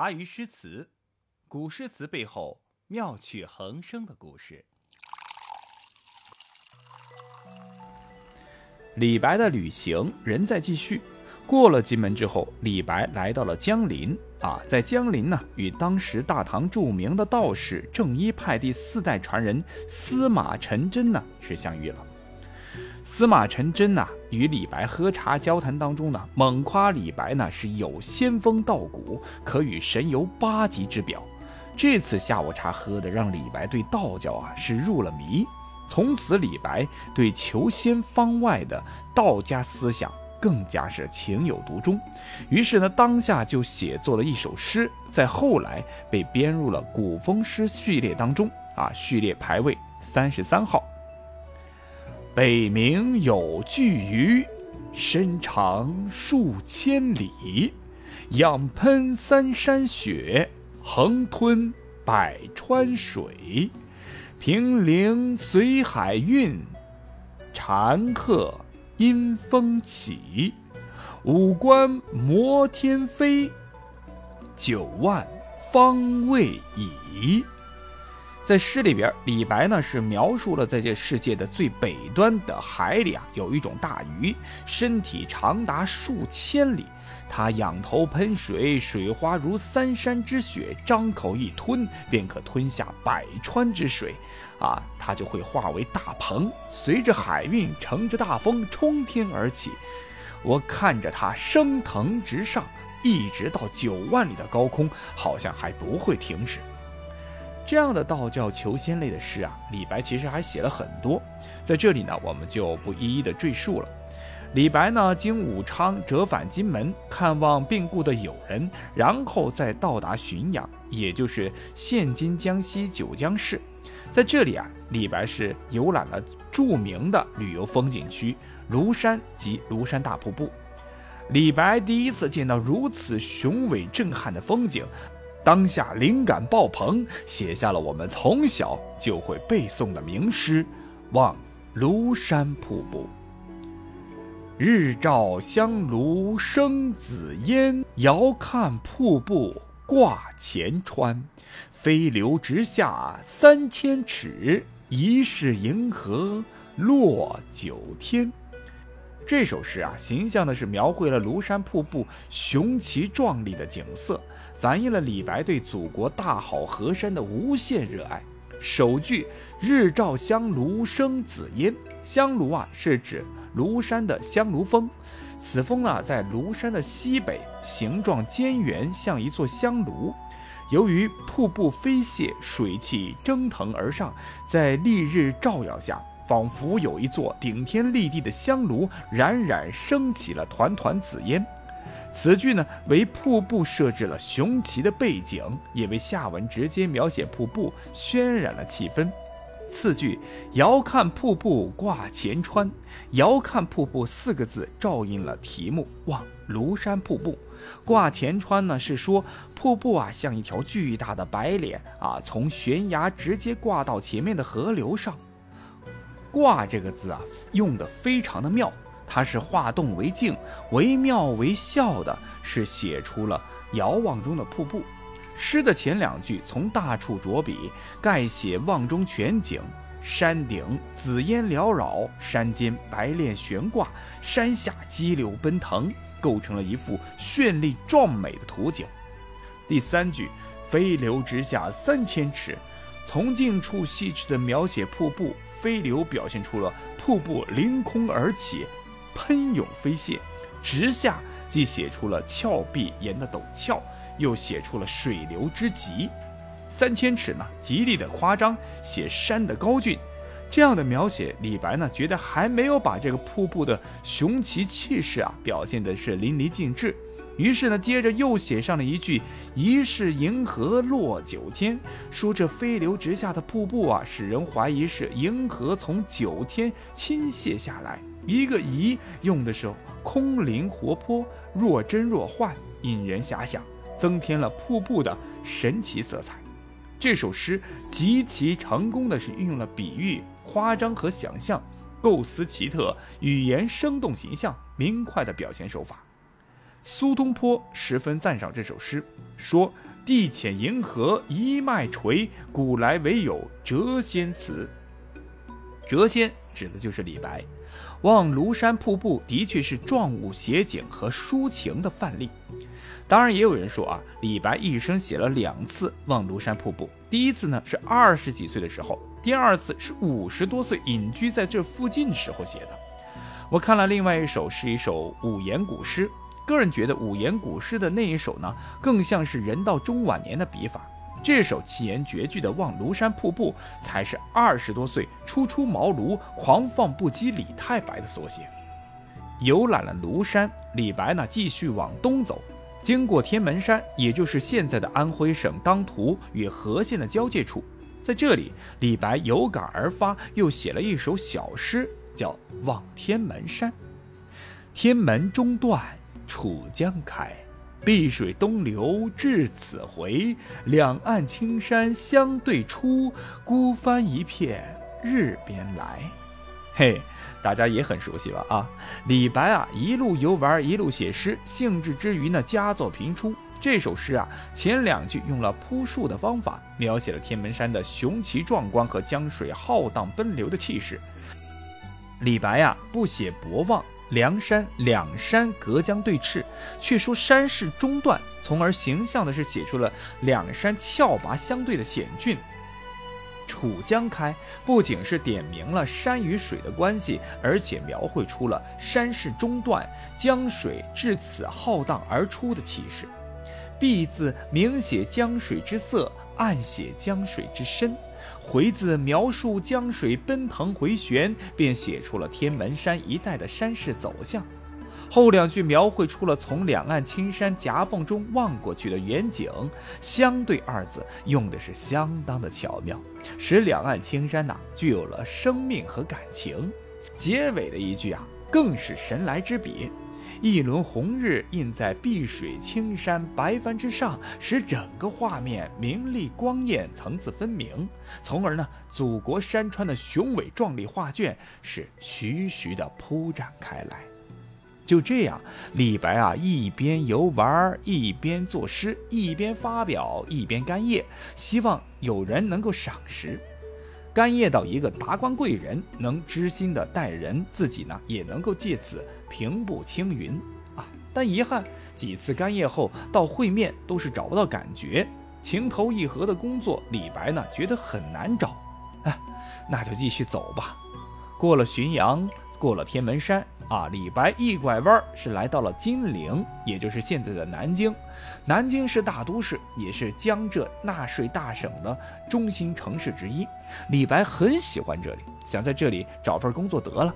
茶余诗词，古诗词背后妙趣横生的故事。李白的旅行仍在继续。过了荆门之后，李白来到了江陵啊，在江陵呢，与当时大唐著名的道士正一派第四代传人司马承祯呢是相遇了。司马承祯呐，与李白喝茶交谈当中呢，猛夸李白呢是有仙风道骨，可与神游八极之表。这次下午茶喝的，让李白对道教啊是入了迷。从此，李白对求仙方外的道家思想更加是情有独钟。于是呢，当下就写作了一首诗，在后来被编入了古风诗序列当中啊，序列排位三十三号。北冥有巨鱼，身长数千里，仰喷三山雪，横吞百川水。平陵随海运，禅客因风起。五官摩天飞，九万方位移。在诗里边，李白呢是描述了在这世界的最北端的海里啊，有一种大鱼，身体长达数千里，它仰头喷水，水花如三山之雪，张口一吞便可吞下百川之水，啊，它就会化为大鹏，随着海运，乘着大风冲天而起。我看着它升腾直上，一直到九万里的高空，好像还不会停止。这样的道教求仙类的诗啊，李白其实还写了很多，在这里呢，我们就不一一的赘述了。李白呢，经武昌折返金门，看望病故的友人，然后再到达浔阳，也就是现今江西九江市。在这里啊，李白是游览了著名的旅游风景区庐山及庐山大瀑布。李白第一次见到如此雄伟震撼的风景。当下灵感爆棚，写下了我们从小就会背诵的名诗《望庐山瀑布》。日照香炉生紫烟，遥看瀑布挂前川。飞流直下三千尺，疑是银河落九天。这首诗啊，形象的是描绘了庐山瀑布雄奇壮丽的景色，反映了李白对祖国大好河山的无限热爱。首句“日照香炉生紫烟”，香炉啊是指庐山的香炉峰，此峰啊在庐山的西北，形状尖圆，像一座香炉。由于瀑布飞泻，水汽蒸腾而上，在丽日照耀下。仿佛有一座顶天立地的香炉，冉冉升起了团团紫烟。此句呢，为瀑布设置了雄奇的背景，也为下文直接描写瀑布渲染了气氛。次句“遥看瀑布挂前川”，“遥看瀑布”四个字照应了题目“望庐山瀑布”。挂前川呢，是说瀑布啊像一条巨大的白脸啊，从悬崖直接挂到前面的河流上。挂这个字啊，用的非常的妙，它是化动为静，惟妙惟肖的，是写出了遥望中的瀑布。诗的前两句从大处着笔，概写望中全景：山顶紫烟缭绕，山间白练悬挂，山下激流奔腾，构成了一幅绚丽壮美的图景。第三句飞流直下三千尺，从近处细致的描写瀑布。飞流表现出了瀑布凌空而起，喷涌飞泻；直下既写出了峭壁岩的陡峭，又写出了水流之急。三千尺呢，极力的夸张，写山的高峻。这样的描写，李白呢觉得还没有把这个瀑布的雄奇气势啊表现的是淋漓尽致。于是呢，接着又写上了一句“疑是银河落九天”，说这飞流直下的瀑布啊，使人怀疑是银河从九天倾泻下来。一个“疑”用的是空灵活泼、若真若幻，引人遐想，增添了瀑布的神奇色彩。这首诗极其成功的是运用了比喻、夸张和想象，构思奇特，语言生动形象，明快的表现手法。苏东坡十分赞赏这首诗，说：“地浅银河一脉垂，古来唯有谪仙词。谪仙指的就是李白。望庐山瀑布的确是状物写景和抒情的范例。当然，也有人说啊，李白一生写了两次望庐山瀑布，第一次呢是二十几岁的时候，第二次是五十多岁隐居在这附近时候写的。我看了另外一首是一首五言古诗，个人觉得五言古诗的那一首呢，更像是人到中晚年的笔法。这首七言绝句的《望庐山瀑布》才是二十多岁初出茅庐、狂放不羁李太白的缩写。游览了庐山，李白呢继续往东走，经过天门山，也就是现在的安徽省当涂与和县的交界处，在这里，李白有感而发，又写了一首小诗，叫《望天门山》。天门中断楚江开。碧水东流至此回，两岸青山相对出，孤帆一片日边来。嘿，大家也很熟悉吧？啊，李白啊，一路游玩，一路写诗，兴致之余呢，佳作频出。这首诗啊，前两句用了铺树的方法，描写了天门山的雄奇壮观和江水浩荡奔流的气势。李白呀，不写博望。梁山两山隔江对峙，却说山势中断，从而形象的是写出了两山峭拔相对的险峻。楚江开不仅是点明了山与水的关系，而且描绘出了山势中断，江水至此浩荡而出的气势。碧字明写江水之色，暗写江水之深。回字描述江水奔腾回旋，便写出了天门山一带的山势走向。后两句描绘出了从两岸青山夹缝中望过去的远景，相对二字用的是相当的巧妙，使两岸青山呐具有了生命和感情。结尾的一句啊，更是神来之笔。一轮红日映在碧水青山白帆之上，使整个画面明丽光艳，层次分明。从而呢，祖国山川的雄伟壮丽画卷是徐徐的铺展开来。就这样，李白啊，一边游玩，一边作诗，一边发表，一边干谒，希望有人能够赏识。干谒到一个达官贵人能知心的待人，自己呢也能够借此平步青云啊。但遗憾，几次干谒后到会面都是找不到感觉，情投意合的工作，李白呢觉得很难找，啊，那就继续走吧。过了浔阳，过了天门山。啊，李白一拐弯是来到了金陵，也就是现在的南京。南京是大都市，也是江浙纳税大省的中心城市之一。李白很喜欢这里，想在这里找份工作得了。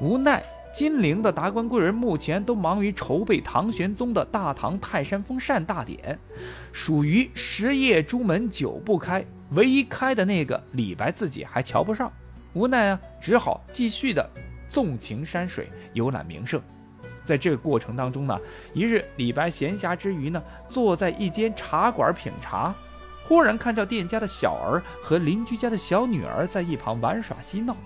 无奈金陵的达官贵人目前都忙于筹备唐玄宗的大唐泰山封禅大典，属于十夜朱门九不开，唯一开的那个李白自己还瞧不上。无奈啊，只好继续的。纵情山水，游览名胜，在这个过程当中呢，一日李白闲暇之余呢，坐在一间茶馆品茶，忽然看到店家的小儿和邻居家的小女儿在一旁玩耍嬉闹。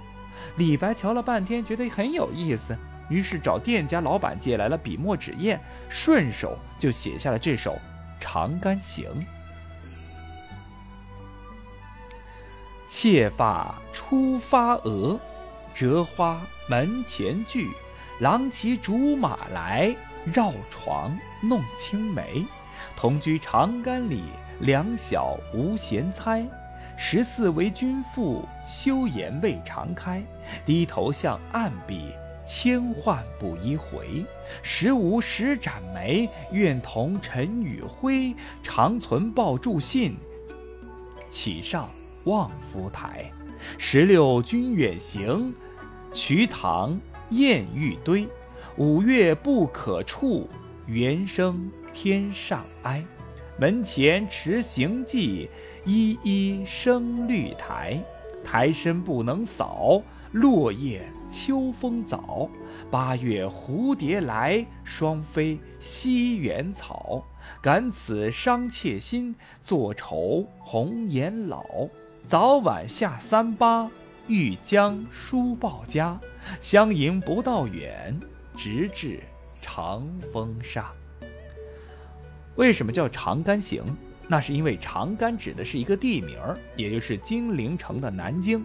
李白瞧了半天，觉得很有意思，于是找店家老板借来了笔墨纸砚，顺手就写下了这首《长干行》：妾发初发额。折花门前剧，郎骑竹马来，绕床弄青梅。同居长干里，两小无嫌猜。十四为君妇，羞颜未尝开。低头向暗壁，千唤不一回。十五始展眉，愿同尘与灰。长存抱柱信，岂上望夫台。十六君远行。瞿塘滟玉堆，五月不可触，猿声天上哀。门前持行迹，依依生绿苔。苔深不能扫，落叶秋风早。八月蝴蝶来，双飞西园草。感此伤妾心，作愁红颜老。早晚下三巴。欲将书报家，相迎不道远，直至长风上。为什么叫长干行？那是因为长干指的是一个地名，也就是金陵城的南京。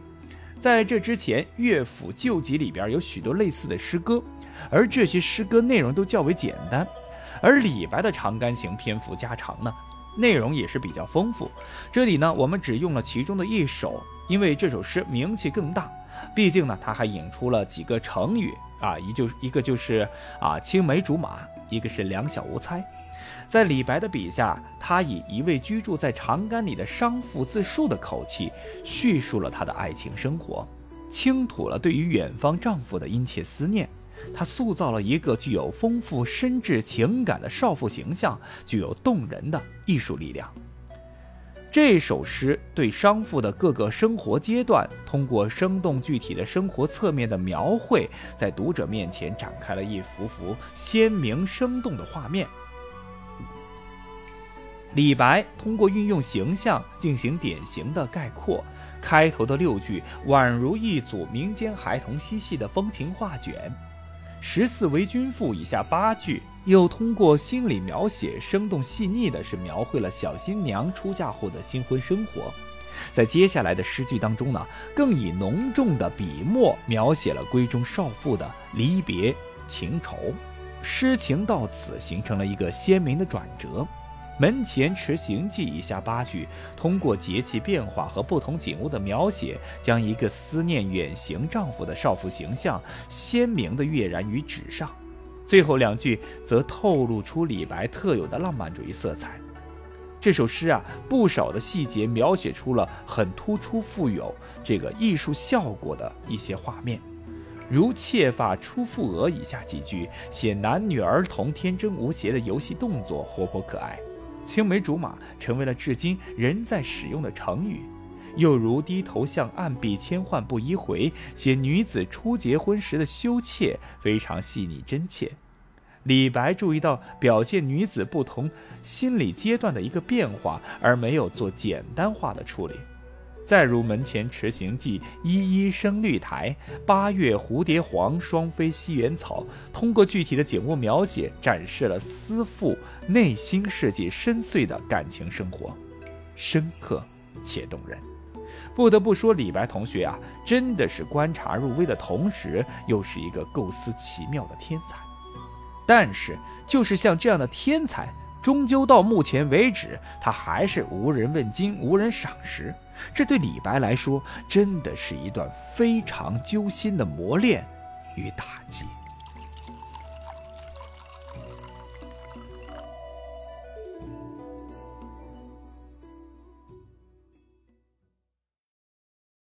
在这之前，乐府旧集里边有许多类似的诗歌，而这些诗歌内容都较为简单。而李白的《长干行》篇幅加长呢，内容也是比较丰富。这里呢，我们只用了其中的一首，因为这首诗名气更大。毕竟呢，它还引出了几个成语啊，一就一个就是啊青梅竹马，一个是两小无猜。在李白的笔下，他以一位居住在长干里的商妇自述的口气，叙述了他的爱情生活，倾吐了对于远方丈夫的殷切思念。他塑造了一个具有丰富深挚情感的少妇形象，具有动人的艺术力量。这首诗对商妇的各个生活阶段，通过生动具体的生活侧面的描绘，在读者面前展开了一幅幅鲜明生动的画面。李白通过运用形象进行典型的概括，开头的六句宛如一组民间孩童嬉戏的风情画卷；十四为君妇以下八句又通过心理描写生动细腻的是描绘了小新娘出嫁后的新婚生活。在接下来的诗句当中呢，更以浓重的笔墨描写了闺中少妇的离别情愁。诗情到此形成了一个鲜明的转折。门前持行记以下八句，通过节气变化和不同景物的描写，将一个思念远行丈夫的少妇形象鲜明地跃然于纸上。最后两句则透露出李白特有的浪漫主义色彩。这首诗啊，不少的细节描写出了很突出、富有这个艺术效果的一些画面，如“妾发初覆额”以下几句，写男女儿童天真无邪的游戏动作，活泼可爱。青梅竹马成为了至今仍在使用的成语，又如低头向岸壁千唤不一回，写女子初结婚时的羞怯，非常细腻真切。李白注意到表现女子不同心理阶段的一个变化，而没有做简单化的处理。再如“门前池行记，依依生绿苔。八月蝴蝶黄，双飞西园草。”通过具体的景物描写，展示了思妇内心世界深邃的感情生活，深刻且动人。不得不说，李白同学啊，真的是观察入微的同时，又是一个构思奇妙的天才。但是，就是像这样的天才。终究到目前为止，他还是无人问津、无人赏识。这对李白来说，真的是一段非常揪心的磨练与打击。